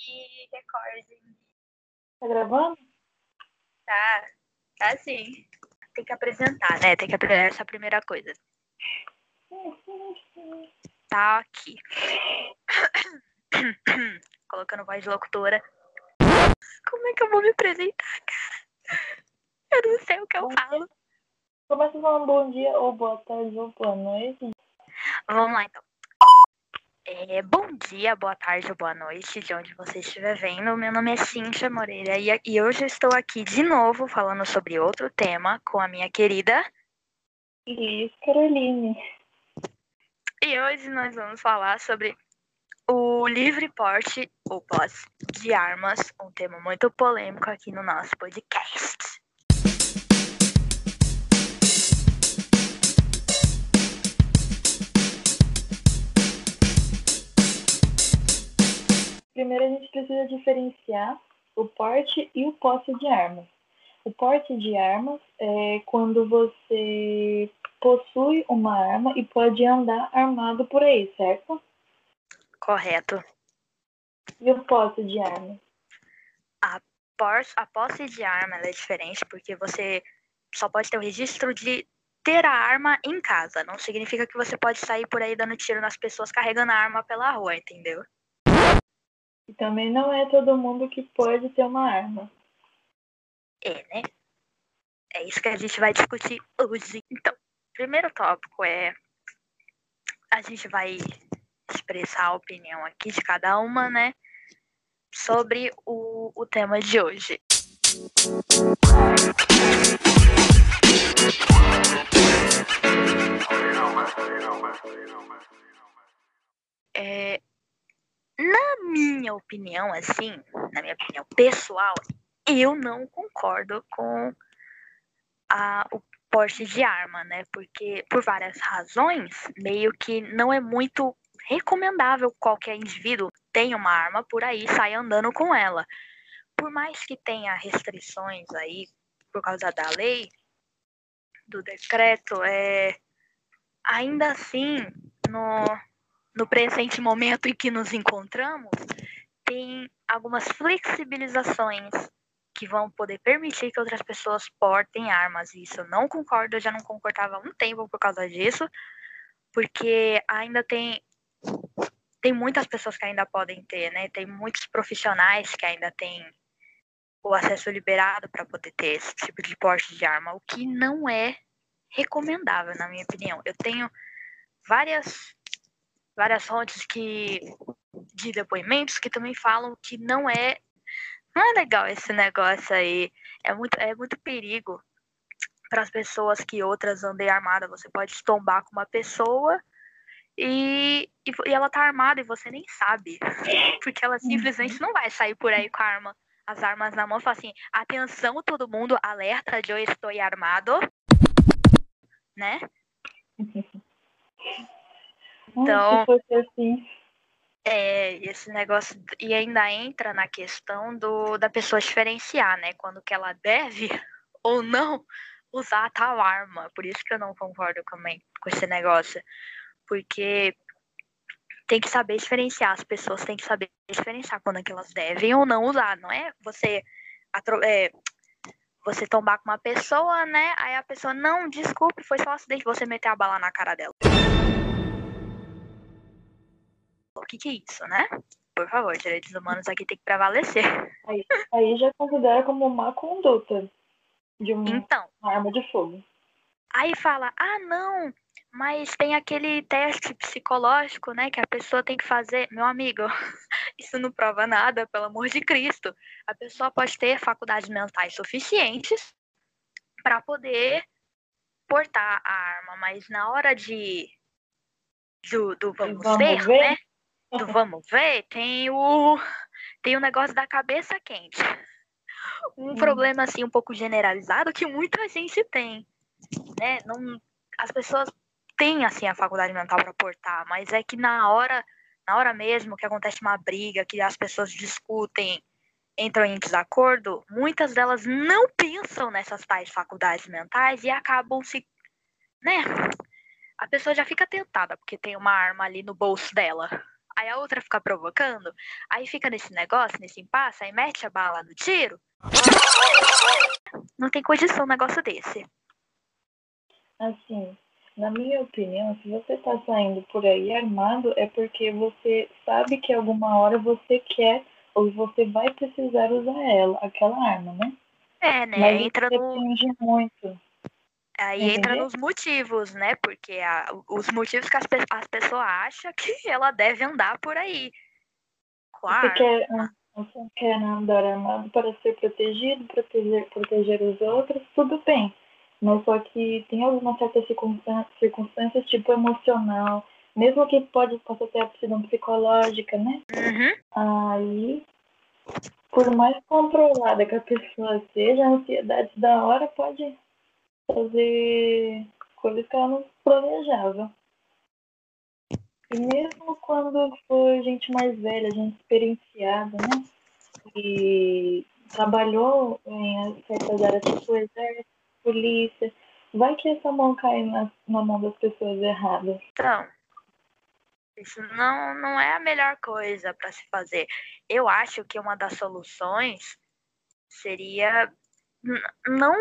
recording e recording. Tá gravando? Tá, tá sim. Tem que apresentar, né? Tem que apresentar essa primeira coisa. Tá aqui. Colocando voz de locutora. Como é que eu vou me apresentar, cara? Eu não sei o que eu falo. Começa falando bom dia, ou boa tarde, ou boa noite. Vamos lá, então. É, bom dia, boa tarde ou boa noite, de onde você estiver vendo. Meu nome é Cíntia Moreira e, e hoje eu estou aqui de novo falando sobre outro tema com a minha querida. Liz Caroline. E hoje nós vamos falar sobre o livre porte ou posse de armas, um tema muito polêmico aqui no nosso podcast. Primeiro a gente precisa diferenciar o porte e o posse de armas. O porte de armas é quando você possui uma arma e pode andar armado por aí, certo? Correto. E o posse de armas? Por- A posse de arma é diferente porque você só pode ter o registro de ter a arma em casa. Não significa que você pode sair por aí dando tiro nas pessoas carregando a arma pela rua, entendeu? E também não é todo mundo que pode ter uma arma. É, né? É isso que a gente vai discutir hoje. Então, primeiro tópico é a gente vai expressar a opinião aqui de cada uma, né? Sobre o, o tema de hoje. É, minha opinião, assim, na minha opinião pessoal, eu não concordo com a, o porte de arma, né? Porque, por várias razões, meio que não é muito recomendável qualquer indivíduo tenha uma arma por aí e andando com ela. Por mais que tenha restrições aí por causa da lei, do decreto, é ainda assim, no, no presente momento em que nos encontramos, tem algumas flexibilizações que vão poder permitir que outras pessoas portem armas. E Isso eu não concordo, eu já não concordava há um tempo por causa disso, porque ainda tem tem muitas pessoas que ainda podem ter, né? Tem muitos profissionais que ainda têm o acesso liberado para poder ter esse tipo de porte de arma, o que não é recomendável, na minha opinião. Eu tenho várias várias fontes que de depoimentos que também falam que não é não é legal esse negócio aí. É muito é muito perigo para as pessoas que outras andem armadas. Você pode tombar com uma pessoa e, e, e ela tá armada e você nem sabe. Porque ela simplesmente não vai sair por aí com arma, as armas na mão e falar assim: atenção, todo mundo, alerta, eu estou armado. Né? Então- assim. É, esse negócio. E ainda entra na questão do, da pessoa diferenciar, né? Quando que ela deve ou não usar tal arma. Por isso que eu não concordo também com esse negócio. Porque tem que saber diferenciar, as pessoas têm que saber diferenciar quando é que elas devem ou não usar, não é você é, você tombar com uma pessoa, né? Aí a pessoa, não, desculpe, foi só um acidente, você meter a bala na cara dela. Que, que é isso, né? Por favor, direitos humanos aqui tem que prevalecer. Aí já considera como má conduta de uma Então, arma de fogo. Aí fala, ah, não, mas tem aquele teste psicológico, né, que a pessoa tem que fazer. Meu amigo, isso não prova nada, pelo amor de Cristo. A pessoa pode ter faculdades mentais suficientes para poder portar a arma, mas na hora de do, do vamos, Vamos ver, ver? né? Do vamos ver, tem o tem o negócio da cabeça quente. Um Hum. problema assim um pouco generalizado que muita gente tem né? Não, as pessoas têm assim a faculdade mental para portar, mas é que na hora, na hora mesmo que acontece uma briga, que as pessoas discutem, entram em desacordo, muitas delas não pensam nessas tais faculdades mentais e acabam se, né? A pessoa já fica tentada porque tem uma arma ali no bolso dela. Aí a outra fica provocando, aí fica nesse negócio, nesse impasse, aí mete a bala no tiro. Não tem condição um negócio desse. Assim, na minha opinião, se você tá saindo por aí armado, é porque você sabe que alguma hora você quer ou você vai precisar usar ela, aquela arma, né? É, né? Mas entra no. depende muito. Aí entra Entendeu? nos motivos, né? Porque a- os motivos que as, pe- as pessoas acham que ela deve andar por aí. A Você quer, você quer andar armado para ser protegido, proteger, proteger os outros, tudo bem. Mas só que tem algumas certas circunstan- circunstâncias, tipo emocional, mesmo que pode possa ter a opção psicológica, né? Uhum. Aí, por mais controlada que a pessoa seja, a ansiedade da hora pode fazer coisas que ela não planejava. E mesmo quando for gente mais velha, gente experienciada, né? E trabalhou em certas áreas, tipo exército, polícia, vai que essa mão cai na, na mão das pessoas erradas. Então, isso não, não é a melhor coisa para se fazer. Eu acho que uma das soluções seria não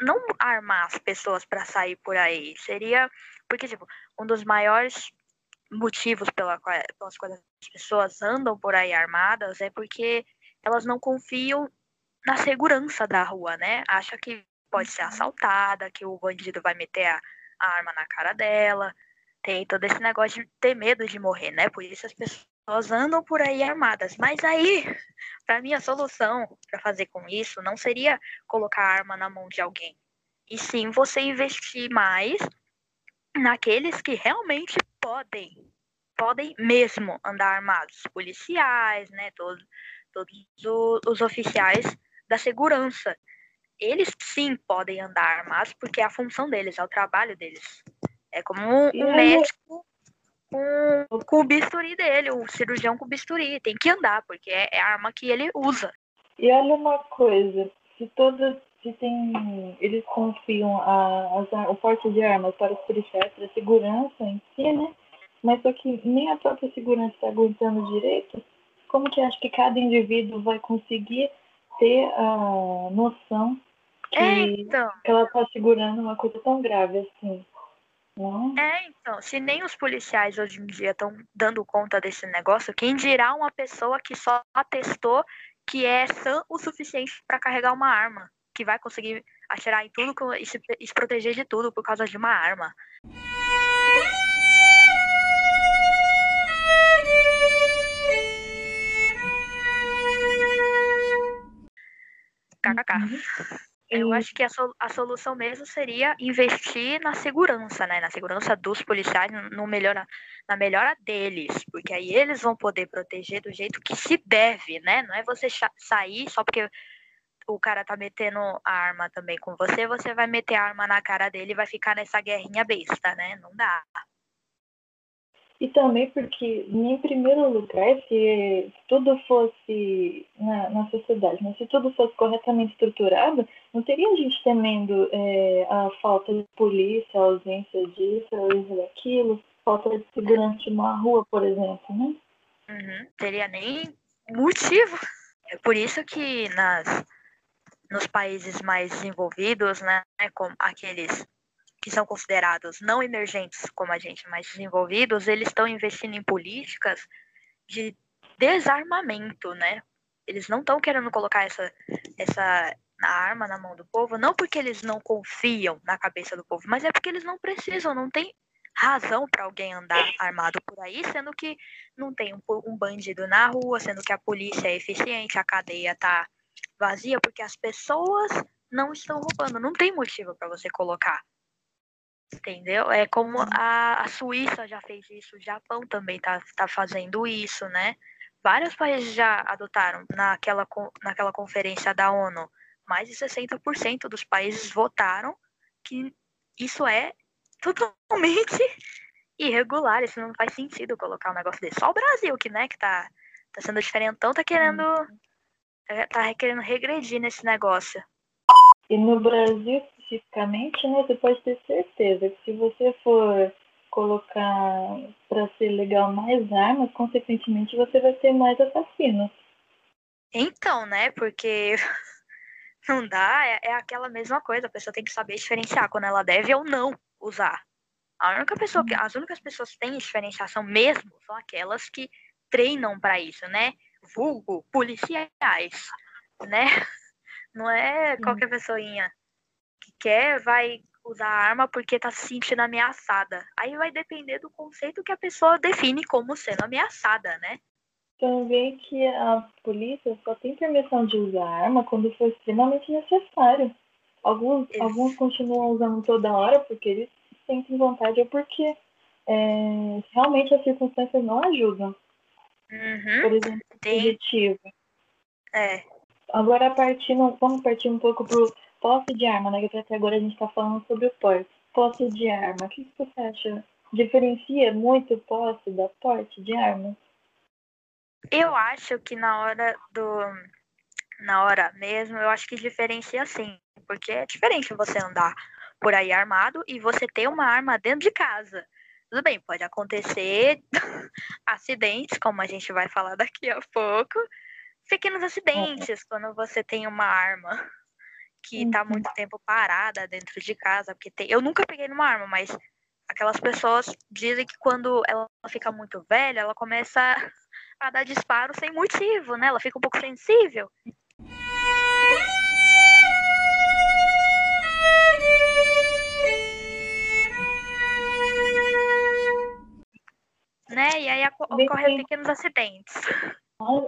não armar as pessoas para sair por aí. Seria porque tipo, um dos maiores motivos pela qual, pelas quais as pessoas andam por aí armadas é porque elas não confiam na segurança da rua, né? Acha que pode ser assaltada, que o bandido vai meter a, a arma na cara dela. Tem todo esse negócio de ter medo de morrer, né? Por isso as pessoas andam por aí armadas. Mas aí, para mim, a solução para fazer com isso não seria colocar a arma na mão de alguém. E sim você investir mais naqueles que realmente podem, podem mesmo andar armados, policiais, né, todos, todos os oficiais da segurança. Eles sim podem andar armados porque é a função deles, é o trabalho deles. É como um, um médico com, com o bisturi dele, o cirurgião com o bisturi. Tem que andar, porque é, é a arma que ele usa. E olha uma coisa, se todos, se tem, eles confiam a, ar- o porte de armas para os policiais, para a segurança em si, né? Mas só que nem a própria segurança está aguentando direito, como que acha que cada indivíduo vai conseguir ter a noção que, É, então. que ela está segurando uma coisa tão grave assim? É, então, se nem os policiais hoje em dia estão dando conta desse negócio, quem dirá uma pessoa que só atestou que é sã o suficiente para carregar uma arma, que vai conseguir atirar em tudo e se, e se proteger de tudo por causa de uma arma. KKK. Eu acho que a, a solução mesmo seria investir na segurança, né? Na segurança dos policiais, no- melhora, na melhora deles, porque aí eles vão poder proteger do jeito que se deve, né? Não é você sair só porque o cara tá metendo a arma também com você, você vai meter a arma na cara dele e vai ficar nessa guerrinha besta, né? Não dá. E também porque, em primeiro lugar, se tudo fosse na, na sociedade, né? se tudo fosse corretamente estruturado, não teria gente temendo é, a falta de polícia, a ausência disso, a ausência daquilo, falta de segurança numa rua, por exemplo, né? Uhum. Teria nem motivo. É por isso que nas, nos países mais desenvolvidos, né, como aqueles que são considerados não emergentes como a gente, mas desenvolvidos, eles estão investindo em políticas de desarmamento, né? Eles não estão querendo colocar essa, essa arma na mão do povo, não porque eles não confiam na cabeça do povo, mas é porque eles não precisam, não tem razão para alguém andar armado por aí, sendo que não tem um, um bandido na rua, sendo que a polícia é eficiente, a cadeia tá vazia, porque as pessoas não estão roubando. Não tem motivo para você colocar. Entendeu? É como a, a Suíça já fez isso, o Japão também tá, tá fazendo isso, né? Vários países já adotaram naquela, naquela conferência da ONU. Mais de 60% dos países votaram que isso é totalmente irregular. Isso não faz sentido colocar um negócio desse. Só o Brasil, que, né, que tá, tá sendo diferentão, tá querendo. tá- Tá querendo regredir nesse negócio. E no Brasil, especificamente, né, você pode ter certeza que se você for colocar para ser legal mais armas, consequentemente você vai ter mais assassinos. Então, né? Porque não dá, é, é, aquela mesma coisa. A pessoa tem que saber diferenciar quando ela deve ou não usar. A única pessoa que, as únicas pessoas que têm diferenciação mesmo são aquelas que treinam para isso, né? Vulgo, policiais, né? Não é qualquer pessoinha quer, vai usar arma porque tá se sentindo ameaçada. Aí vai depender do conceito que a pessoa define como sendo ameaçada, né? Também que a polícia só tem permissão de usar arma quando for extremamente necessário. Alguns, alguns continuam usando toda hora porque eles sentem vontade ou porque é, realmente as circunstâncias não ajudam. Uhum. Por exemplo, positivo. É. Agora partindo, vamos partir um pouco pro posse de arma, né? Que até agora a gente está falando sobre o porte. Posse de arma, o que, que você acha? Diferencia muito o posse da porte de arma? Eu acho que na hora do. Na hora mesmo, eu acho que diferencia sim. Porque é diferente você andar por aí armado e você ter uma arma dentro de casa. Tudo bem, pode acontecer acidentes, como a gente vai falar daqui a pouco. Pequenos acidentes, quando você tem uma arma que está uhum. muito tempo parada dentro de casa, porque tem... eu nunca peguei numa arma, mas aquelas pessoas dizem que quando ela fica muito velha, ela começa a dar disparo sem motivo, né? Ela fica um pouco sensível. Né? E aí ocorrem pequenos acidentes.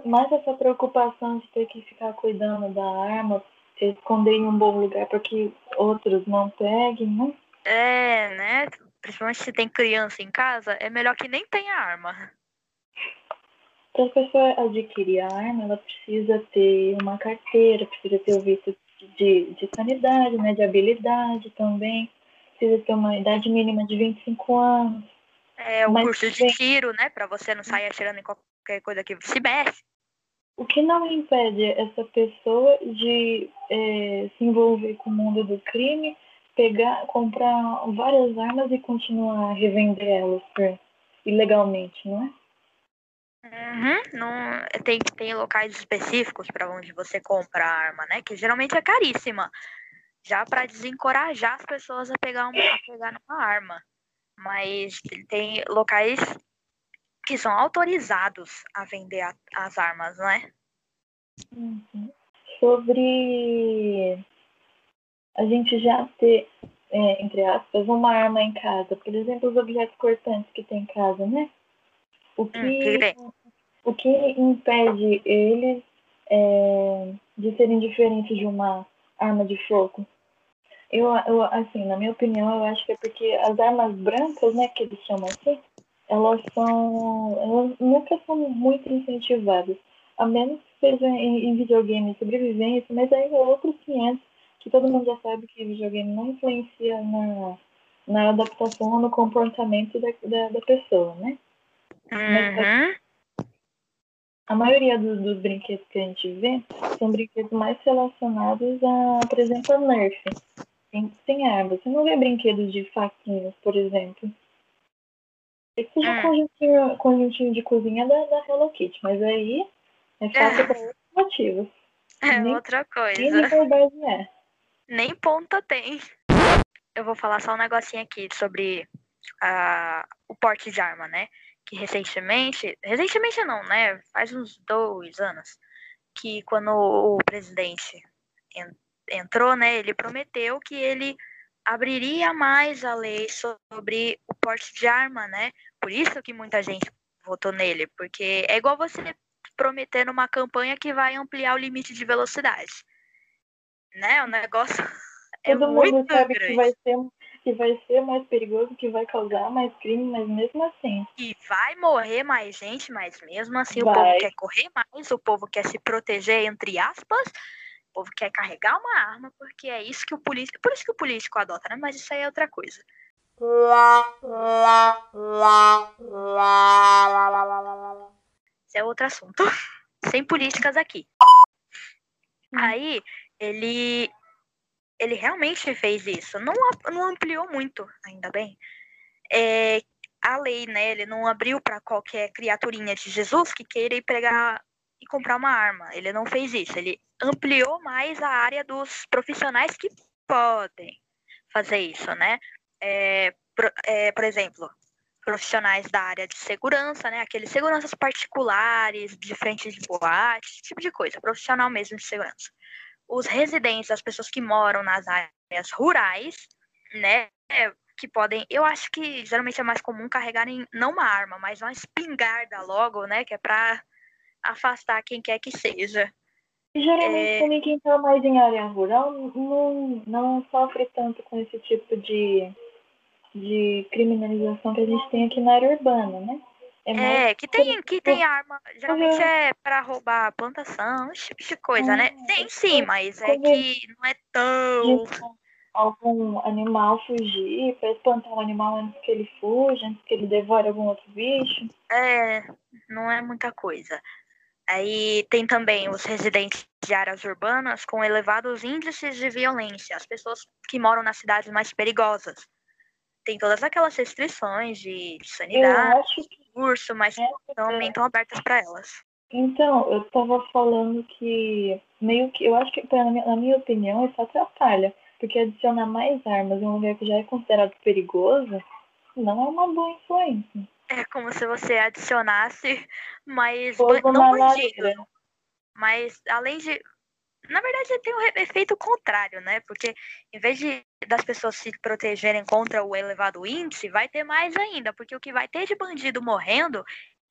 Mais essa preocupação de ter que ficar cuidando da arma esconder em um bom lugar para que outros não peguem, né? É, né? Principalmente se tem criança em casa, é melhor que nem tenha arma. Para a pessoa adquirir a arma, ela precisa ter uma carteira, precisa ter o visto de, de sanidade, né? De habilidade também. Precisa ter uma idade mínima de 25 anos. É, o Mas, curso de tiro, né? Para você não sair atirando em qualquer coisa que se mexe. O que não impede essa pessoa de é, se envolver com o mundo do crime, pegar, comprar várias armas e continuar a revender elas ilegalmente, não é? Uhum, não, tem, tem locais específicos para onde você compra a arma, né? Que geralmente é caríssima. Já para desencorajar as pessoas a pegar, uma, a pegar uma arma. Mas tem locais que são autorizados a vender a, as armas, não é? Uhum. Sobre a gente já ter, é, entre aspas, uma arma em casa, por exemplo, os objetos cortantes que tem em casa, né? O hum, que, hum, o que impede eles é, de serem diferentes de uma arma de fogo? Eu, eu, assim, na minha opinião, eu acho que é porque as armas brancas, né, que eles chamam assim, elas são. Elas nunca são muito incentivadas. A menos que seja em, em videogame sobrevivência, mas aí é outros 500 que todo mundo já sabe que videogame não influencia na, na adaptação no comportamento da, da, da pessoa, né? Uhum. a maioria dos, dos, brinquedos que a gente vê são brinquedos mais relacionados a, por exemplo, a Nerf. Tem, tem armas. Você não vê brinquedos de faquinhas, por exemplo. Esse seja um conjuntinho, conjuntinho de cozinha da, da Hello Kitty, mas aí é fácil por outros motivos. É nem, outra coisa. Nem liberdade é. Nem ponta tem. Eu vou falar só um negocinho aqui sobre uh, o porte de arma, né? Que recentemente, recentemente não, né? Faz uns dois anos, que quando o presidente entrou, né? Ele prometeu que ele abriria mais a lei sobre o porte de arma, né? Por isso que muita gente votou nele, porque é igual você prometer uma campanha que vai ampliar o limite de velocidade. Né? O negócio é Todo muito mundo sabe grande. que vai ser que vai ser mais perigoso, que vai causar mais crime, mas mesmo assim. E vai morrer mais gente, mas mesmo assim vai. o povo quer correr mais, o povo quer se proteger entre aspas, o povo quer carregar uma arma, porque é isso que o político, por isso que o político adota, né? Mas isso aí é outra coisa. Esse é outro assunto. Sem políticas aqui. Hum. Aí, ele ele realmente fez isso. Não, não ampliou muito, ainda bem. É, a lei, né? Ele não abriu para qualquer criaturinha de Jesus que queira ir pegar e comprar uma arma. Ele não fez isso. Ele ampliou mais a área dos profissionais que podem fazer isso, né? É, por, é, por exemplo, profissionais da área de segurança, né? Aqueles seguranças particulares, de frente de boate, esse tipo de coisa, profissional mesmo de segurança. Os residentes, as pessoas que moram nas áreas rurais, né? Que podem, eu acho que geralmente é mais comum carregarem não uma arma, mas uma espingarda logo, né? Que é para afastar quem quer que seja. E geralmente é... também quem está mais em área rural não, não sofre tanto com esse tipo de, de criminalização que a gente tem aqui na área urbana, né? É, é que tem, que tem arma, geralmente é para roubar plantação, esse tipo de coisa, né? É, tem sim, mas é que não é tão. Algum animal fugir, para espantar o animal antes que ele fuja, antes que ele devore algum outro bicho. É, não é muita coisa. Aí tem também os residentes de áreas urbanas com elevados índices de violência, as pessoas que moram nas cidades mais perigosas. Tem todas aquelas restrições de, de sanidade, curso, mas é também estão abertas para elas. Então, eu estava falando que meio que eu acho que na minha, na minha opinião isso atrapalha, porque adicionar mais armas em um lugar que já é considerado perigoso não é uma boa influência. É como se você adicionasse mais. Não bandido. Mas além de. Na verdade, tem um efeito contrário, né? Porque em vez de das pessoas se protegerem contra o elevado índice, vai ter mais ainda. Porque o que vai ter de bandido morrendo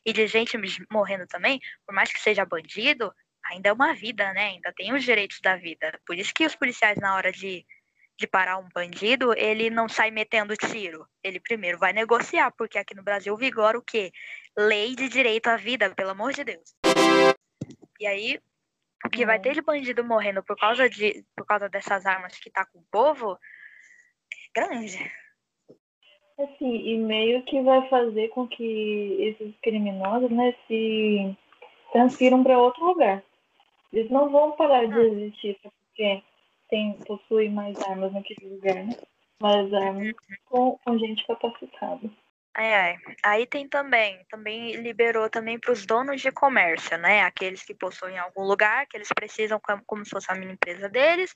e de gente morrendo também, por mais que seja bandido, ainda é uma vida, né? Ainda tem os direitos da vida. Por isso que os policiais, na hora de de parar um bandido, ele não sai metendo tiro. Ele primeiro vai negociar, porque aqui no Brasil vigora o quê? Lei de direito à vida, pelo amor de Deus. E aí, que vai ter de bandido morrendo por causa, de, por causa dessas armas que tá com o povo é grande. Assim, e meio que vai fazer com que esses criminosos, né, se transfiram para outro lugar. Eles não vão parar de ah. existir, porque tem, possui mais armas naquele lugar, né? Mais armas com, com gente capacitada. Ai, ai. Aí tem também, também liberou também para os donos de comércio, né? Aqueles que possuem algum lugar, que eles precisam, como, como se fosse a mini empresa deles,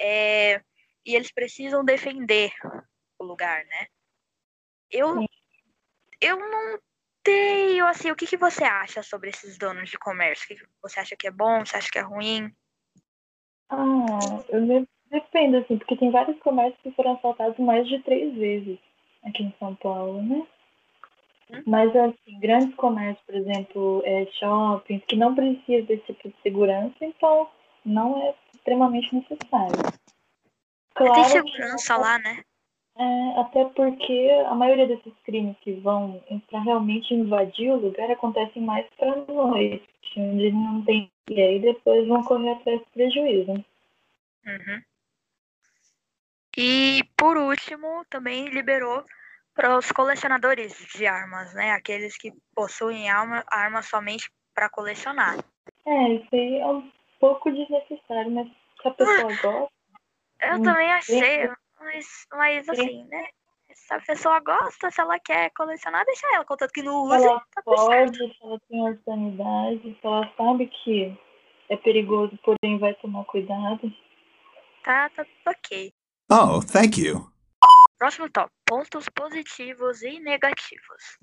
é, e eles precisam defender o lugar, né? Eu, eu não tenho, assim, o que, que você acha sobre esses donos de comércio? O que você acha que é bom, você acha que é ruim? Ah, eu dependo, assim, porque tem vários comércios que foram assaltados mais de três vezes aqui em São Paulo, né? Hum? Mas, assim, grandes comércios, por exemplo, é, shoppings, que não precisam desse tipo de segurança, então não é extremamente necessário. Claro tem segurança que, lá, né? É, até porque a maioria desses crimes que vão para realmente invadir o lugar acontecem mais para noite, onde não tem. E aí depois vão correr atrás do prejuízo. Uhum. E por último, também liberou para os colecionadores de armas, né? Aqueles que possuem arma, armas somente para colecionar. É, isso aí é um pouco desnecessário, mas se a pessoa gosta. Eu também achei. Mas, mas assim, né? Se a pessoa gosta, se ela quer colecionar, deixa ela, contanto que não use. Ela tá pode, se ela tem organidade, se ela sabe que é perigoso, porém vai tomar cuidado. Tá, tá ok. Oh, thank you. Próximo tópico: pontos positivos e negativos.